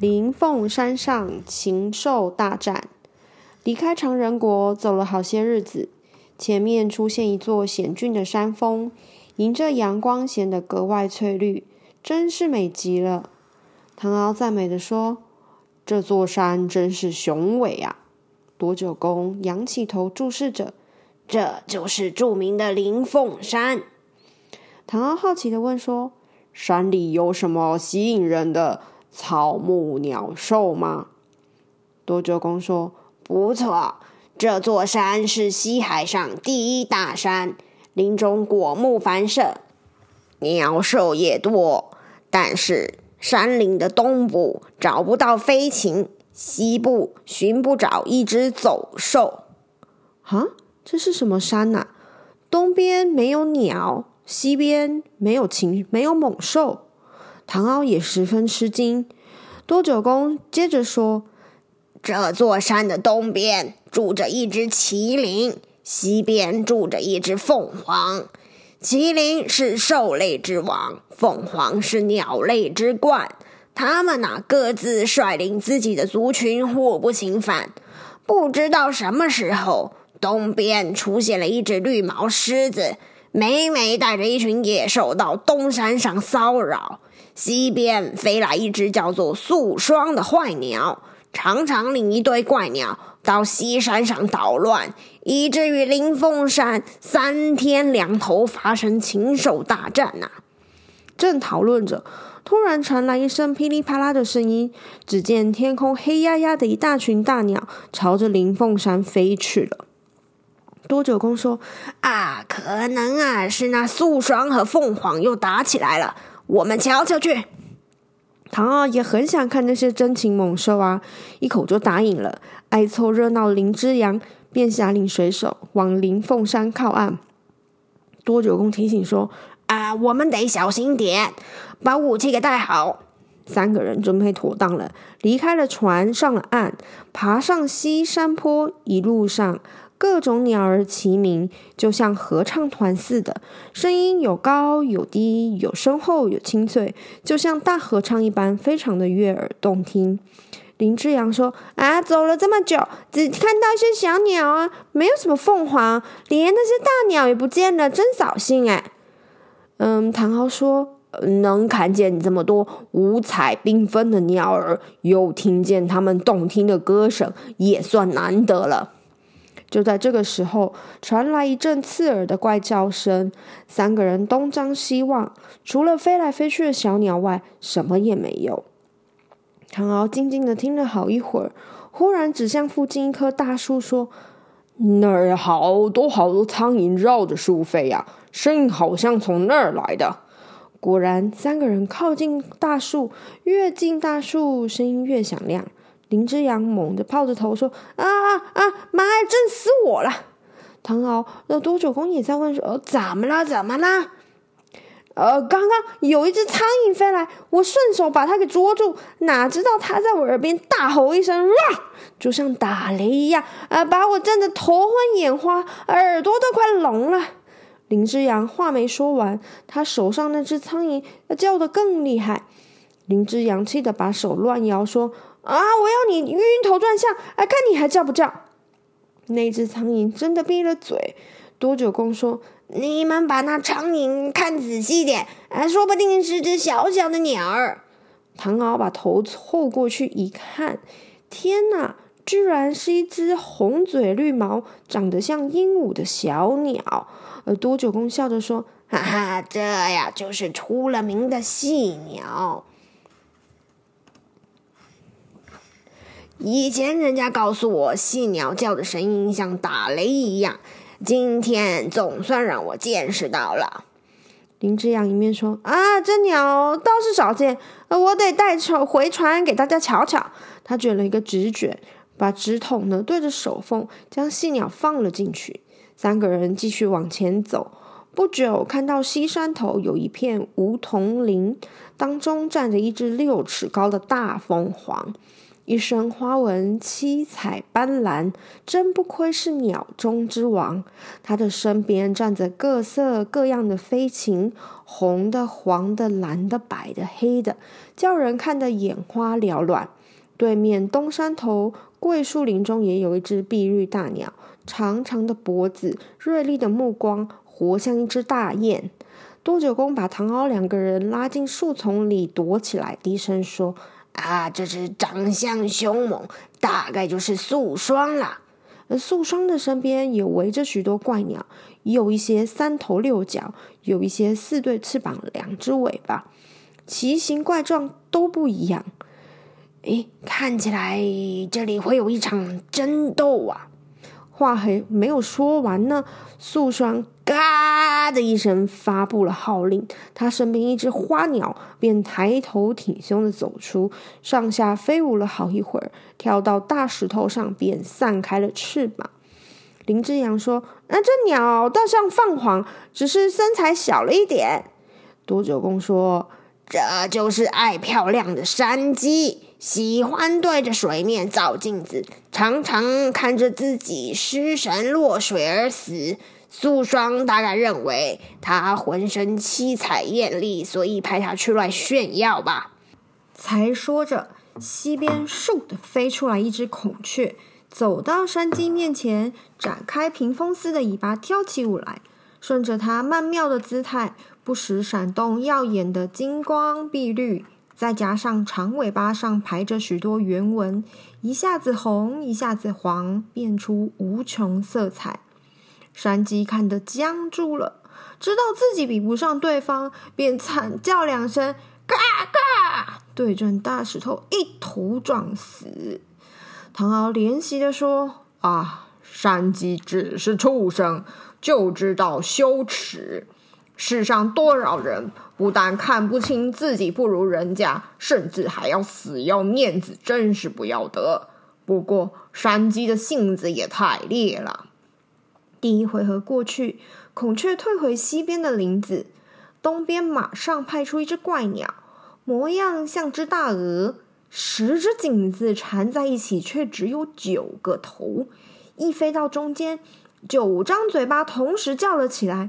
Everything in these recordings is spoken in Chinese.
灵凤山上禽兽大战，离开常人国走了好些日子，前面出现一座险峻的山峰，迎着阳光显得格外翠绿，真是美极了。唐敖赞美的说：“这座山真是雄伟啊！”多九公仰起头注视着，这就是著名的灵凤山。唐敖好奇地问说：“山里有什么吸引人的？”草木鸟兽吗？多九公说：“不错，这座山是西海上第一大山，林中果木繁盛，鸟兽也多。但是山林的东部找不到飞禽，西部寻不着一只走兽。啊，这是什么山呐、东边没有鸟，西边没有禽，没有猛兽。”唐敖也十分吃惊。多九公接着说：“这座山的东边住着一只麒麟，西边住着一只凤凰。麒麟是兽类之王，凤凰是鸟类之冠。他们呐，各自率领自己的族群，互不侵犯。不知道什么时候，东边出现了一只绿毛狮子，每每带着一群野兽到东山上骚扰。”西边飞来一只叫做素霜的坏鸟，常常领一堆怪鸟到西山上捣乱，以至于灵凤山三天两头发生禽兽大战呐、正讨论着，突然传来一声噼里啪啦的声音，只见天空黑压压的一大群大鸟朝着灵凤山飞去了。多九公说：“啊，可能啊是那素霜和凤凰又打起来了。”我们瞧瞧去。唐敖也很想看那些真禽猛兽啊，一口就答应了。爱凑热闹林之阳便下令水手往灵凤山靠岸。多九公提醒说：“啊，我们得小心点，把武器给带好。”三个人准备妥当了，离开了船，上了岸，爬上西山坡，一路上。各种鸟儿齐鸣，就像合唱团似的，声音有高有低，有深厚有清脆，就像大合唱一般，非常的悦耳动听。林之阳说：“啊，走了这么久，只看到一些小鸟啊，没有什么凤凰，连那些大鸟也不见了，真扫兴哎。”嗯，唐敖说：“能看见这么多五彩缤纷的鸟儿，又听见它们动听的歌声，也算难得了。”就在这个时候，传来一阵刺耳的怪叫声。三个人东张西望，除了飞来飞去的小鸟外，什么也没有。唐敖静静的听了好一会儿，忽然指向附近一棵大树说：“那儿好多好多苍蝇绕着树飞呀，声音好像从那儿来的。”果然，三个人靠近大树，越近大树，声音越响亮。林之阳猛地抱着头说：“啊啊啊！妈呀，震死我了！”唐敖，那多九公也在问说：“呃，怎么了？怎么了？”呃，刚刚有一只苍蝇飞来，我顺手把它给捉住，哪知道它在我耳边大吼一声，哇，就像打雷一样，啊，把我震得头昏眼花，耳朵都快聋了。林之阳话没说完，他手上那只苍蝇叫得更厉害。林之阳气得把手乱摇，说。啊！我要你晕头转向，哎，看你还叫不叫？那只苍蝇真的闭了嘴。多九公说：“你们把那苍蝇看仔细点，啊，说不定是只小小的鸟儿。”唐敖把头凑过去一看，天哪！居然是一只红嘴绿毛、长得像鹦鹉的小鸟。而多九公笑着说：“哈哈，这呀就是出了名的细鸟。”以前人家告诉我，细鸟叫的声音像打雷一样。今天总算让我见识到了。林之阳一面说：“啊，这鸟倒是少见，呃，我得带回船给大家瞧瞧。”他卷了一个纸卷，把纸筒呢对着手缝，将细鸟放了进去。三个人继续往前走，不久看到西山头有一片梧桐林，当中站着一只六尺高的大凤凰。一身花纹七彩斑斓，真不愧是鸟中之王。它的身边站着各色各样的飞禽，红的、黄的、蓝的、白的、黑的，叫人看得眼花缭乱。对面东山头桂树林中也有一只碧绿大鸟，长长的脖子，锐利的目光，活像一只大雁。多九公把唐敖两个人拉进树丛里躲起来，低声说。啊，这只长相凶猛，大概就是素霜了。素霜的身边也围着许多怪鸟，有一些三头六脚，有一些四对翅膀，两只尾巴，奇形怪状都不一样。诶，看起来这里会有一场争斗啊！话还没有说完呢，素霜。嘎的一声，发布了号令。他身边一只花鸟便抬头挺胸的走出，上下飞舞了好一会儿，跳到大石头上，便散开了翅膀。林之阳说：“那、这鸟倒像凤凰，只是身材小了一点。”多九公说：“这就是爱漂亮的山鸡，喜欢对着水面照镜子，常常看着自己失神落水而死。”素霜大概认为他浑身七彩艳丽，所以派他出来炫耀吧。才说着，西边倏地飞出来一只孔雀，走到山鸡面前，展开屏风似的尾巴，跳起舞来。顺着它曼妙的姿态，不时闪动耀眼的金光碧绿，再加上长尾巴上排着许多圆纹，一下子红，一下子黄，变出无穷色彩。山鸡看得僵住了，知道自己比不上对方，便惨叫两声，嘎嘎，对准大石头一头撞死。唐敖怜惜地说：“啊，山鸡只是畜生，就知道羞耻。世上多少人不但看不清自己不如人家，甚至还要死要面子，真是不要得。不过山鸡的性子也太烈了。”第一回合过去，孔雀退回西边的林子，东边马上派出一只怪鸟，模样像只大鹅，十只颈子缠在一起，却只有九个头。一飞到中间，九张嘴巴同时叫了起来。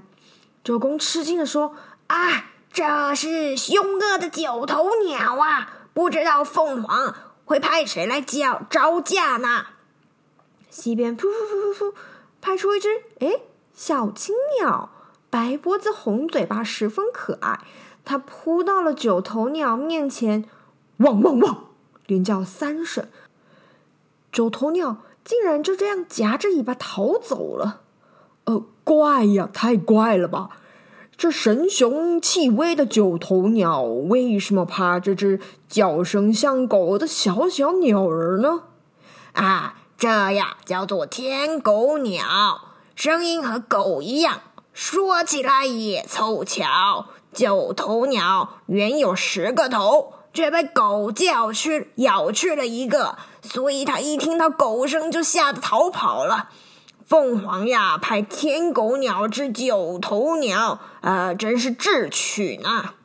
周公吃惊地说：“啊，这是凶恶的九头鸟啊！不知道凤凰会派谁来叫招架呢？”西边噗噗噗噗噗。派出一只诶小青鸟，白脖子红嘴巴，十分可爱。它扑到了九头鸟面前，汪汪汪，连叫三声。九头鸟竟然就这样夹着尾巴逃走了。呃，怪呀，太怪了吧！这神雄气威的九头鸟，为什么怕这只叫声像狗的小小鸟儿呢？啊！这呀叫做天狗鸟，声音和狗一样，说起来也凑巧。九头鸟原有十个头，却被狗叫去咬去了一个，所以它一听到狗声就吓得逃跑了。凤凰呀，派天狗鸟治九头鸟，呃，真是智取呢。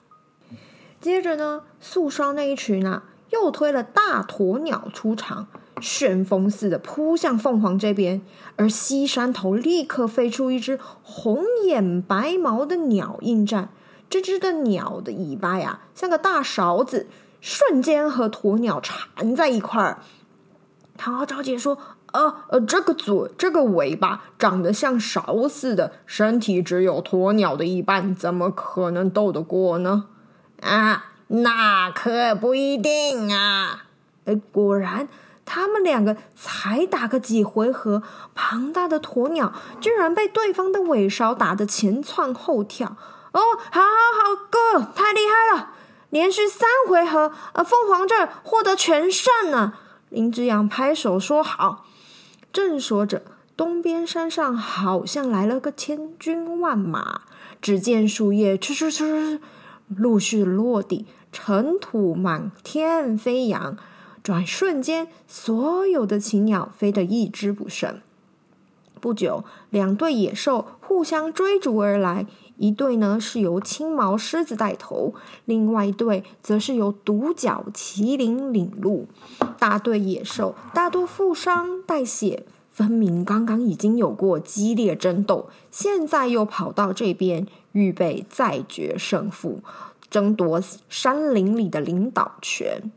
接着呢，素霜那一群啊，又推了大鸵鸟出场。旋风似的扑向凤凰这边，而西山头立刻飞出一只红眼白毛的鸟应战。这只的鸟的尾巴呀，像个大勺子，瞬间和鸵鸟缠在一块儿。唐敖着急说：“呃呃，这个嘴，这个尾巴长得像勺似的，身体只有鸵鸟的一半，怎么可能斗得过呢？”啊，那可不一定啊！哎，果然。他们两个才打个几回合，庞大的鸵鸟居然被对方的尾勺打得前窜后跳。哦，好好好，哥，太厉害了！连续三回合，呃，凤凰这儿获得全胜呢。林之阳拍手说好。正说着，东边山上好像来了个千军万马，只见树叶哧哧哧陆续落地，尘土满天飞扬。转瞬间，所有的禽鸟飞得一只不剩。不久，两队野兽互相追逐而来。一队呢是由青毛狮子带头，另外一队则是由独角麒麟领路。大队野兽大多负伤带血，分明刚刚已经有过激烈争斗，现在又跑到这边，预备再决胜负，争夺山林里的领导权。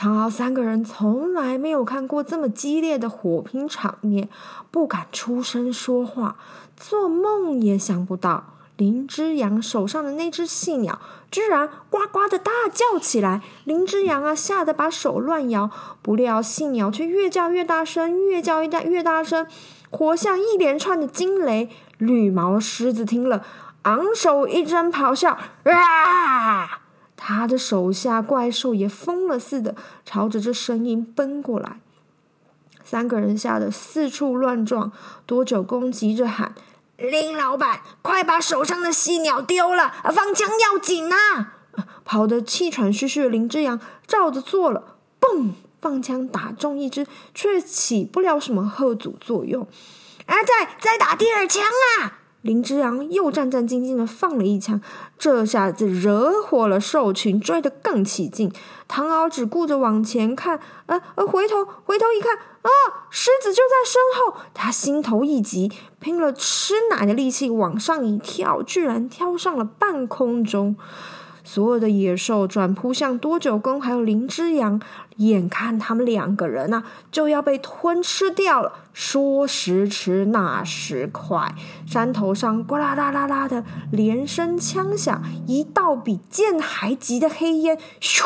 唐敖三个人从来没有看过这么激烈的火拼场面，不敢出声说话，做梦也想不到。林之阳手上的那只细鸟居然呱呱的大叫起来，林之阳啊吓得把手乱摇，不料细鸟却越叫越大声，越叫越大越大声，活像一连串的惊雷。绿毛狮子听了，昂首一声咆哮，啊！他的手下怪兽也疯了似的，朝着这声音奔过来。三个人吓得四处乱撞，多久公急着喊。林老板，快把手上的犀鸟丢了，放枪要紧啊！跑得气喘吁吁的林之阳照着做了，嘣，放枪打中一只，却起不了什么后阻作用。啊，再再打第二枪啊！林之阳又战战兢兢的放了一枪，这下子惹火了兽群，追得更起劲。唐敖只顾着往前看，呃呃，回头回头一看，啊，狮子就在身后。他心头一急，拼了吃奶的力气往上一跳，居然跳上了半空中。所有的野兽转扑向多九公，还有林之阳，眼看他们两个人啊就要被吞吃掉了。说时迟，那时快，山头上呱啦啦啦啦的连声枪响，一道比箭还急的黑烟，咻，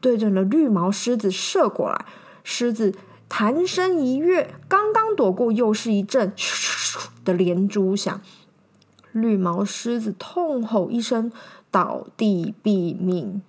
对着那绿毛狮子射过来。狮子弹身一跃，刚刚躲过，又是一阵咻咻咻的连珠响。绿毛狮子痛吼一声。倒地毙命。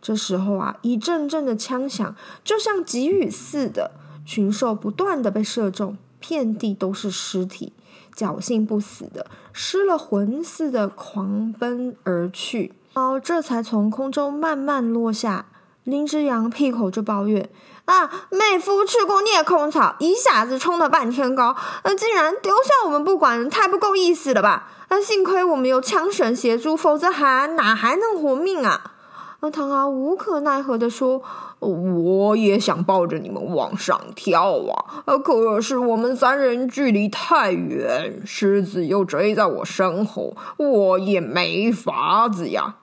这时候啊，一阵阵的枪响，就像急雨似的，群兽不断的被射中，遍地都是尸体，侥幸不死的，失了魂似的狂奔而去。猫，这才从空中慢慢落下。林之阳屁口就抱怨：“啊，妹夫去过孽空草，一下子冲到半天高，呃，竟然丢下我们不管，太不够意思了吧？”那幸亏我们有枪神协助，否则还哪还能活命啊？那唐敖无可奈何地说：“我也想抱着你们往上跳啊，可是我们三人距离太远，狮子又追在我身后，我也没法子呀。”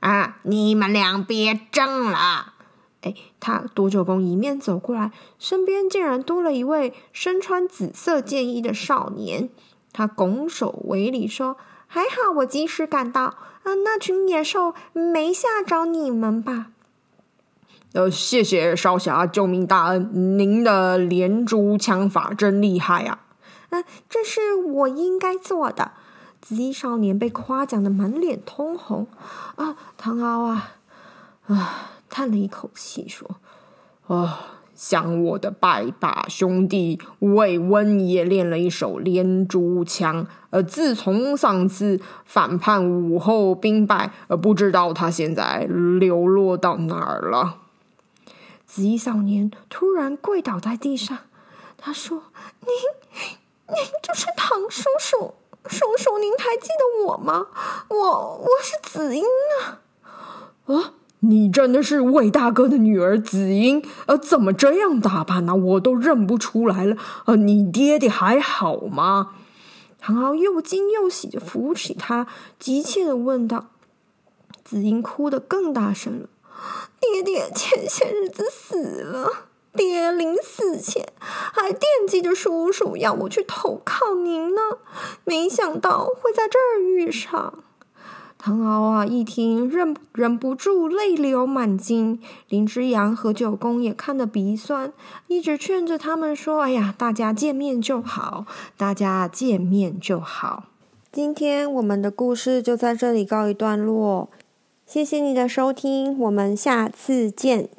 啊，你们俩别争了！哎，他多久公一面走过来，身边竟然多了一位身穿紫色剑衣的少年。他拱手为礼说：“还好我及时赶到，啊，那群野兽没吓着你们吧？”呃，谢谢少侠救命大恩，您的连珠枪法真厉害呀！啊，这是我应该做的。紫衣少年被夸奖的满脸通红。啊，唐敖啊，啊，叹了一口气说：“啊。”想我的拜把兄弟魏温也练了一手连珠枪，呃，自从上次反叛武后兵败，呃，不知道他现在流落到哪儿了。紫衣少年突然跪倒在地上，他说：“您，您就是唐叔叔，叔叔，您还记得我吗？我，我是紫英啊，啊。”你真的是魏大哥的女儿紫英？呃，怎么这样打扮呢、我都认不出来了。呃，你爹爹还好吗？唐敖又惊又喜地扶起他，急切地问道。紫英哭得更大声了。爹爹前些日子死了，爹临死前还惦记着叔叔要我去投靠您呢，没想到会在这儿遇上。唐敖啊，一听忍忍不住泪流满襟。林之阳和九公也看得鼻酸，一直劝着他们说：“哎呀，大家见面就好，大家见面就好。”今天我们的故事就在这里告一段落，谢谢你的收听，我们下次见。